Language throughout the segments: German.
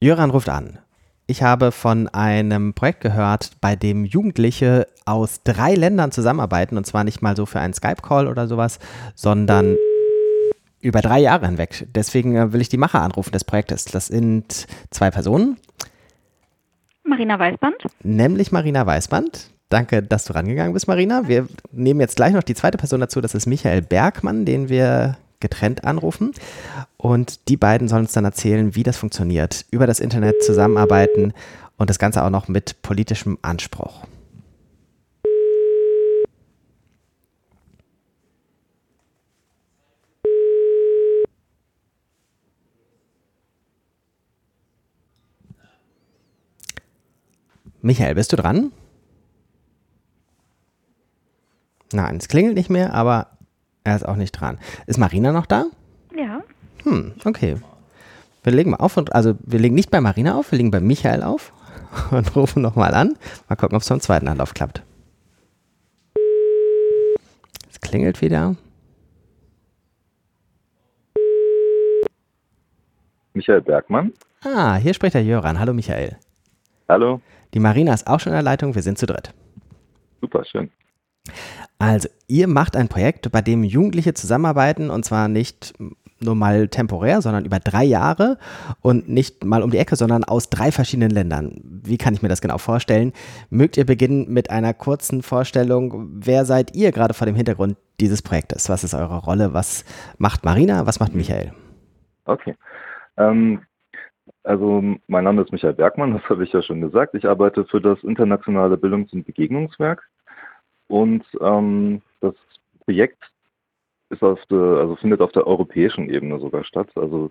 Jöran ruft an. Ich habe von einem Projekt gehört, bei dem Jugendliche aus drei Ländern zusammenarbeiten und zwar nicht mal so für einen Skype-Call oder sowas, sondern über drei Jahre hinweg. Deswegen äh, will ich die Macher anrufen des Projektes. Das sind zwei Personen. Marina Weißband. Nämlich Marina Weißband. Danke, dass du rangegangen bist, Marina. Wir nehmen jetzt gleich noch die zweite Person dazu. Das ist Michael Bergmann, den wir getrennt anrufen. Und die beiden sollen uns dann erzählen, wie das funktioniert. Über das Internet zusammenarbeiten und das Ganze auch noch mit politischem Anspruch. Michael, bist du dran? Nein, es klingelt nicht mehr, aber er ist auch nicht dran. Ist Marina noch da? Hm, okay. Wir legen mal auf und also wir legen nicht bei Marina auf, wir legen bei Michael auf und rufen nochmal an. Mal gucken, ob es beim zweiten Anlauf klappt. Es klingelt wieder. Michael Bergmann. Ah, hier spricht der Jöran. Hallo Michael. Hallo. Die Marina ist auch schon in der Leitung, wir sind zu dritt. Super, schön. Also, ihr macht ein Projekt, bei dem Jugendliche zusammenarbeiten und zwar nicht nur mal temporär, sondern über drei Jahre und nicht mal um die Ecke, sondern aus drei verschiedenen Ländern. Wie kann ich mir das genau vorstellen? Mögt ihr beginnen mit einer kurzen Vorstellung? Wer seid ihr gerade vor dem Hintergrund dieses Projektes? Was ist eure Rolle? Was macht Marina? Was macht Michael? Okay. Ähm, also mein Name ist Michael Bergmann, das habe ich ja schon gesagt. Ich arbeite für das Internationale Bildungs- und Begegnungswerk und ähm, das Projekt ist auf der, also findet auf der europäischen Ebene sogar statt. Also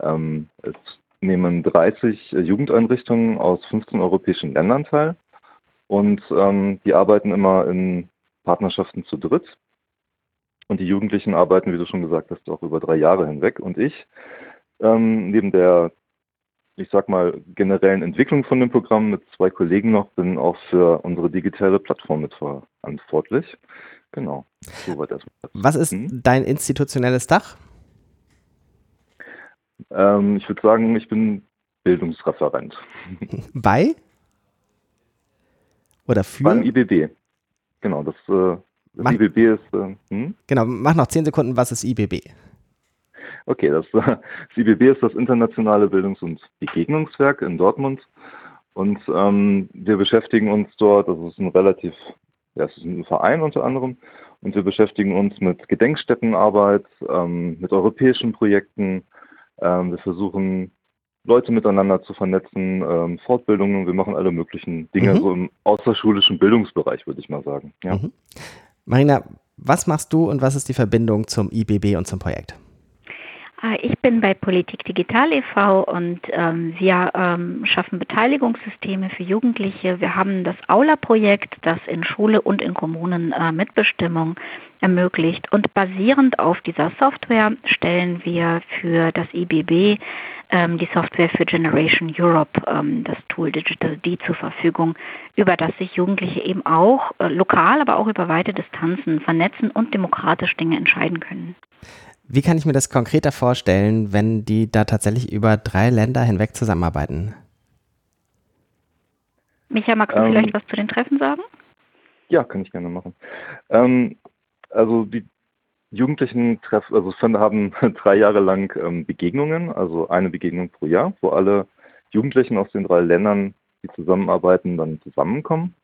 ähm, es nehmen 30 Jugendeinrichtungen aus 15 europäischen Ländern teil und ähm, die arbeiten immer in Partnerschaften zu dritt. Und die Jugendlichen arbeiten, wie du schon gesagt hast, auch über drei Jahre hinweg. Und ich, ähm, neben der, ich sag mal, generellen Entwicklung von dem Programm mit zwei Kollegen noch, bin auch für unsere digitale Plattform mit verantwortlich. Genau. Erstmal. Was ist hm? dein institutionelles Dach? Ähm, ich würde sagen, ich bin Bildungsreferent. Bei? Oder für? Beim IBB. Genau, das, äh, das mach, IBB ist. Äh, hm? Genau, mach noch zehn Sekunden, was ist IBB? Okay, das, das IBB ist das Internationale Bildungs- und Begegnungswerk in Dortmund. Und ähm, wir beschäftigen uns dort, das ist ein relativ ja, es ist ein Verein unter anderem und wir beschäftigen uns mit Gedenkstättenarbeit, ähm, mit europäischen Projekten. Ähm, wir versuchen Leute miteinander zu vernetzen, ähm, Fortbildungen. Wir machen alle möglichen Dinge mhm. so im außerschulischen Bildungsbereich, würde ich mal sagen. Ja. Mhm. Marina, was machst du und was ist die Verbindung zum IBB und zum Projekt? Ah, ich bin bei Politik Digital e.V. und ähm, wir ähm, schaffen Beteiligungssysteme für Jugendliche. Wir haben das Aula-Projekt, das in Schule und in Kommunen äh, Mitbestimmung ermöglicht. Und basierend auf dieser Software stellen wir für das IBB ähm, die Software für Generation Europe, ähm, das Tool Digital D zur Verfügung, über das sich Jugendliche eben auch äh, lokal, aber auch über weite Distanzen vernetzen und demokratisch Dinge entscheiden können. Wie kann ich mir das konkreter vorstellen, wenn die da tatsächlich über drei Länder hinweg zusammenarbeiten? Micha, magst du ähm, vielleicht was zu den Treffen sagen? Ja, kann ich gerne machen. Ähm, also die Jugendlichen treffen, also haben drei Jahre lang ähm, Begegnungen, also eine Begegnung pro Jahr, wo alle Jugendlichen aus den drei Ländern, die zusammenarbeiten, dann zusammenkommen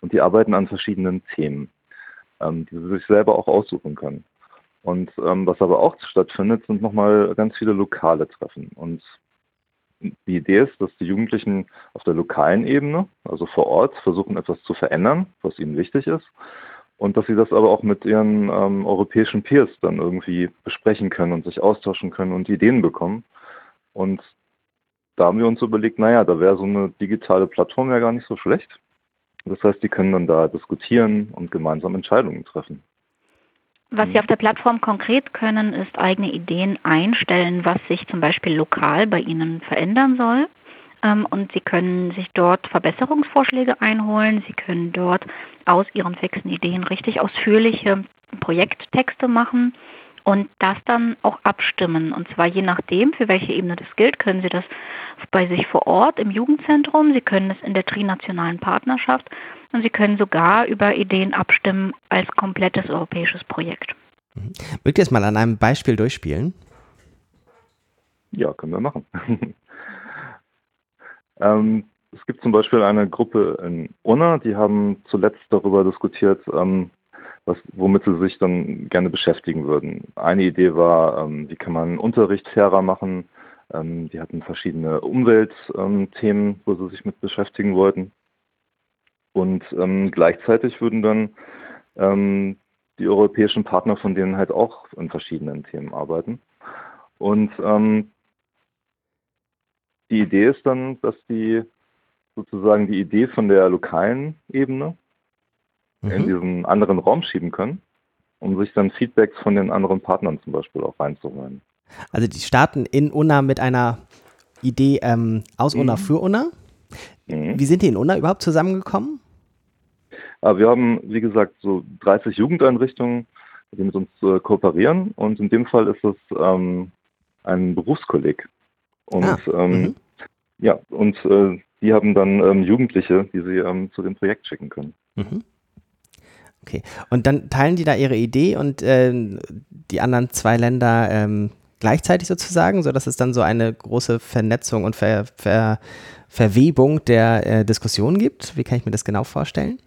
und die arbeiten an verschiedenen Themen, ähm, die sie sich selber auch aussuchen können. Und ähm, was aber auch stattfindet, sind nochmal ganz viele lokale Treffen. Und die Idee ist, dass die Jugendlichen auf der lokalen Ebene, also vor Ort, versuchen etwas zu verändern, was ihnen wichtig ist. Und dass sie das aber auch mit ihren ähm, europäischen Peers dann irgendwie besprechen können und sich austauschen können und Ideen bekommen. Und da haben wir uns überlegt, naja, da wäre so eine digitale Plattform ja gar nicht so schlecht. Das heißt, die können dann da diskutieren und gemeinsam Entscheidungen treffen. Was Sie mhm. auf der Plattform konkret können, ist eigene Ideen einstellen, was sich zum Beispiel lokal bei Ihnen verändern soll. Ähm, und Sie können sich dort Verbesserungsvorschläge einholen. Sie können dort aus Ihren fixen Ideen richtig ausführliche Projekttexte machen und das dann auch abstimmen. Und zwar je nachdem, für welche Ebene das gilt, können Sie das bei sich vor Ort im Jugendzentrum, Sie können es in der trinationalen Partnerschaft und Sie können sogar über Ideen abstimmen als komplettes europäisches Projekt. Mhm. Mögt ihr es mal an einem Beispiel durchspielen? Ja, können wir machen. ähm, es gibt zum Beispiel eine Gruppe in Unna, die haben zuletzt darüber diskutiert, ähm, was, womit sie sich dann gerne beschäftigen würden. Eine Idee war, ähm, wie kann man Unterricht fairer machen. Ähm, die hatten verschiedene Umweltthemen, ähm, wo sie sich mit beschäftigen wollten. Und ähm, gleichzeitig würden dann ähm, die europäischen Partner von denen halt auch in verschiedenen Themen arbeiten. Und ähm, die Idee ist dann, dass die sozusagen die Idee von der lokalen Ebene mhm. in diesen anderen Raum schieben können, um sich dann Feedbacks von den anderen Partnern zum Beispiel auch reinzuholen. Also die starten in Unna mit einer Idee ähm, aus mhm. für Unna. Mhm. Wie sind die in Unna überhaupt zusammengekommen? Aber wir haben, wie gesagt, so 30 Jugendeinrichtungen, die mit uns äh, kooperieren und in dem Fall ist es ähm, ein Berufskolleg. Und ah. ähm, mhm. ja, und äh, die haben dann ähm, Jugendliche, die sie ähm, zu dem Projekt schicken können. Mhm. Okay. Und dann teilen die da ihre Idee und äh, die anderen zwei Länder ähm, gleichzeitig sozusagen, sodass es dann so eine große Vernetzung und Ver, Ver, Verwebung der äh, Diskussion gibt? Wie kann ich mir das genau vorstellen?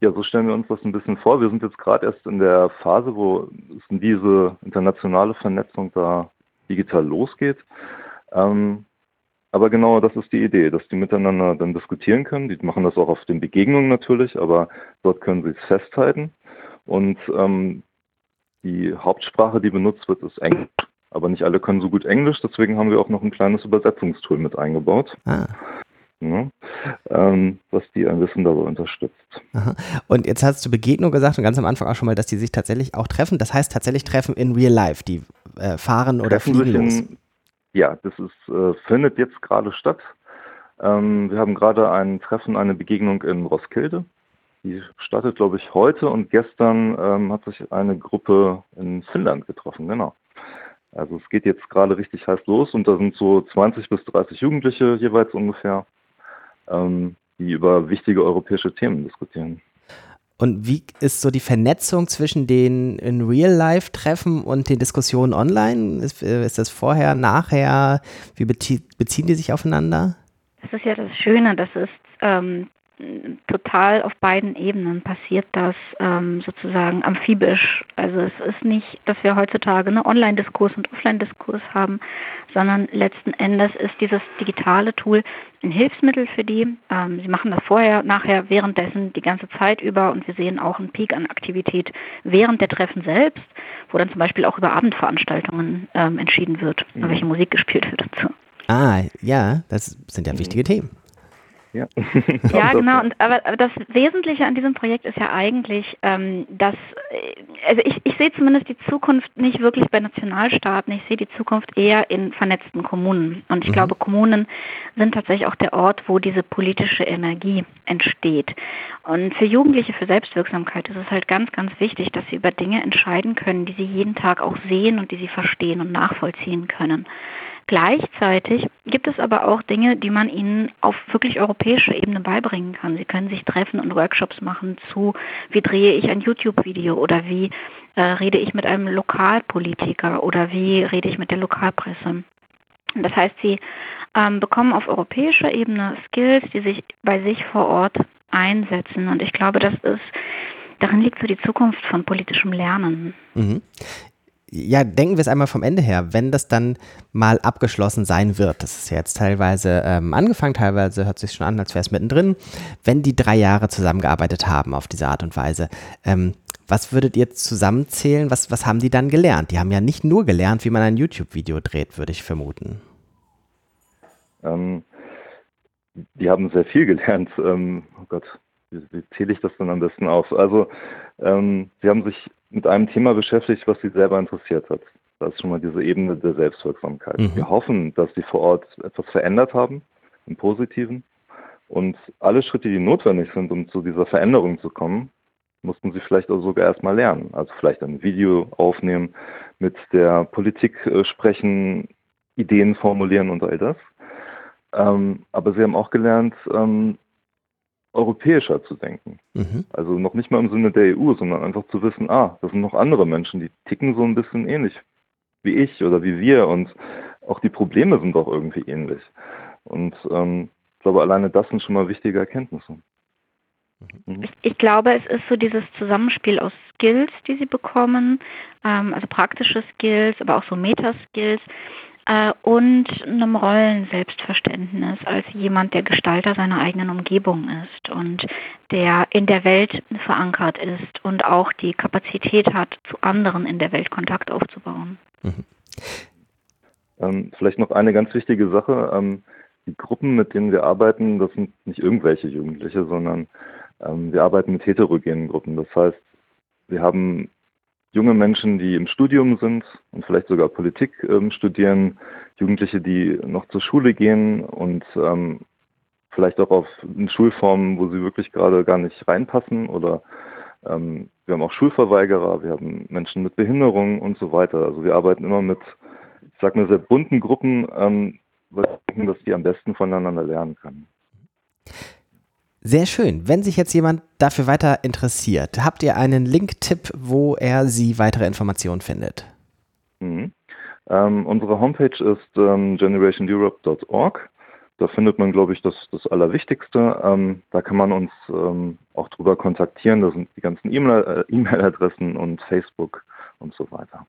Ja, so stellen wir uns das ein bisschen vor. Wir sind jetzt gerade erst in der Phase, wo diese internationale Vernetzung da digital losgeht. Ähm, aber genau das ist die Idee, dass die miteinander dann diskutieren können. Die machen das auch auf den Begegnungen natürlich, aber dort können sie es festhalten. Und ähm, die Hauptsprache, die benutzt wird, ist Englisch. Aber nicht alle können so gut Englisch, deswegen haben wir auch noch ein kleines Übersetzungstool mit eingebaut. Ah. Ja, ähm, was die ein bisschen dabei unterstützt. Aha. Und jetzt hast du Begegnung gesagt und ganz am Anfang auch schon mal, dass die sich tatsächlich auch treffen. Das heißt tatsächlich treffen in real life, die äh, fahren oder treffen fliegen los. In, ja, das ist, äh, findet jetzt gerade statt. Ähm, wir haben gerade ein Treffen, eine Begegnung in Roskilde. Die startet, glaube ich, heute und gestern ähm, hat sich eine Gruppe in Finnland getroffen, genau. Also es geht jetzt gerade richtig heiß los und da sind so 20 bis 30 Jugendliche jeweils ungefähr, ähm, die über wichtige europäische Themen diskutieren. Und wie ist so die Vernetzung zwischen den in Real-Life-Treffen und den Diskussionen online? Ist, äh, ist, das vorher, nachher? Wie beziehen die sich aufeinander? Das ist ja das Schöne, das ist ähm, total auf beiden Ebenen passiert das ähm, sozusagen amphibisch. Also es ist nicht, dass wir heutzutage einen Online-Diskurs und Offline-Diskurs haben, sondern letzten Endes ist dieses digitale Tool ein Hilfsmittel für die. Ähm, sie machen das vorher, nachher, währenddessen, die ganze Zeit über und wir sehen auch einen Peak an Aktivität während der Treffen selbst, wo dann zum Beispiel auch über Abendveranstaltungen ähm, entschieden wird, mhm. welche Musik gespielt wird dazu. Ah, ja, das sind ja wichtige Themen. Ja, ja genau. Und, aber, aber, das Wesentliche an diesem Projekt ist ja eigentlich, ähm, dass, äh, also ich, ich sehe zumindest die Zukunft nicht wirklich bei Nationalstaaten, ich sehe die Zukunft eher in vernetzten Kommunen. Und ich mhm. glaube, Kommunen sind tatsächlich auch der Ort, wo diese politische Energie entsteht. Und für Jugendliche, für Selbstwirksamkeit ist es halt ganz, ganz wichtig, dass sie über Dinge entscheiden können, die sie jeden Tag auch sehen und die sie verstehen und nachvollziehen können. Gleichzeitig gibt es aber auch Dinge, die man ihnen auf wirklich europäischer Ebene beibringen kann. Sie können sich treffen und Workshops machen zu, wie drehe ich ein YouTube-Video oder wie äh, rede ich mit einem Lokalpolitiker oder wie rede ich mit der Lokalpresse. Das heißt, sie ähm, bekommen auf europäischer Ebene Skills, die sich bei sich vor Ort einsetzen. Und ich glaube, das ist, darin liegt so die Zukunft von politischem Lernen. Mhm ja, denken wir es einmal vom Ende her, wenn das dann mal abgeschlossen sein wird, das ist ja jetzt teilweise ähm, angefangen, teilweise hört sich schon an, als wäre es mittendrin, wenn die drei Jahre zusammengearbeitet haben auf diese Art und Weise, ähm, was würdet ihr zusammenzählen, was, was haben die dann gelernt? Die haben ja nicht nur gelernt, wie man ein YouTube-Video dreht, würde ich vermuten. Ähm, die haben sehr viel gelernt. Ähm, oh Gott, wie, wie zähle ich das dann am besten auf? Also, ähm, sie haben sich mit einem Thema beschäftigt, was sie selber interessiert hat. Das ist schon mal diese Ebene der Selbstwirksamkeit. Mhm. Wir hoffen, dass sie vor Ort etwas verändert haben, im Positiven. Und alle Schritte, die notwendig sind, um zu dieser Veränderung zu kommen, mussten sie vielleicht auch sogar erstmal lernen. Also vielleicht ein Video aufnehmen, mit der Politik äh, sprechen, Ideen formulieren und all das. Ähm, aber sie haben auch gelernt, ähm, europäischer zu denken. Mhm. Also noch nicht mal im Sinne der EU, sondern einfach zu wissen, ah, das sind noch andere Menschen, die ticken so ein bisschen ähnlich wie ich oder wie wir und auch die Probleme sind doch irgendwie ähnlich. Und ähm, ich glaube, alleine das sind schon mal wichtige Erkenntnisse. Mhm. Ich, ich, glaube, es ist so dieses Zusammenspiel aus Skills, die sie bekommen, ähm, also praktische Skills, aber auch so Metaskills äh, und einem Rollen-Selbstverständnis als jemand, der Gestalter seiner eigenen Umgebung ist und der in der Welt verankert ist und auch die Kapazität hat, zu anderen in der Welt Kontakt aufzubauen. Mhm. Ähm, vielleicht noch eine ganz wichtige Sache. Ähm, die Gruppen, mit denen wir arbeiten, das sind nicht irgendwelche Jugendliche, sondern ähm, wir arbeiten mit heterogenen Gruppen. Das heißt, wir haben junge Menschen, die im Studium sind und vielleicht sogar Politik ähm, studieren, Jugendliche, die noch zur Schule gehen und ähm, vielleicht auch auf Schulformen, wo sie wirklich gerade gar nicht reinpassen oder ähm, wir haben auch Schulverweigerer, wir haben Menschen mit Behinderung und so weiter. Also wir arbeiten immer mit, ich sag mal, sehr bunten Gruppen, weil wir denken, dass die am besten voneinander lernen können. Sehr schön. Wenn sich jetzt jemand dafür weiter interessiert, habt ihr einen Link-Tipp, wo er sie weitere Informationen findet? Mhm. Ähm, unsere Homepage ist ähm, generationeurope.org. Da findet man, glaube ich, das, das Allerwichtigste. Ähm, da kann man uns ähm, auch drüber kontaktieren. Da sind die ganzen äh, E-Mail-Adressen und Facebook und so weiter.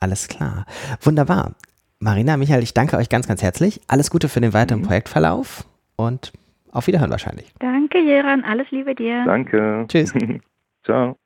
Alles klar. Wunderbar. Marina, Michael, ich danke euch ganz, ganz herzlich. Alles Gute für den weiteren mhm. Projektverlauf und auf Wiederhören wahrscheinlich. Danke, Jeran. Alles Liebe dir. Danke. Tschüss. Ciao.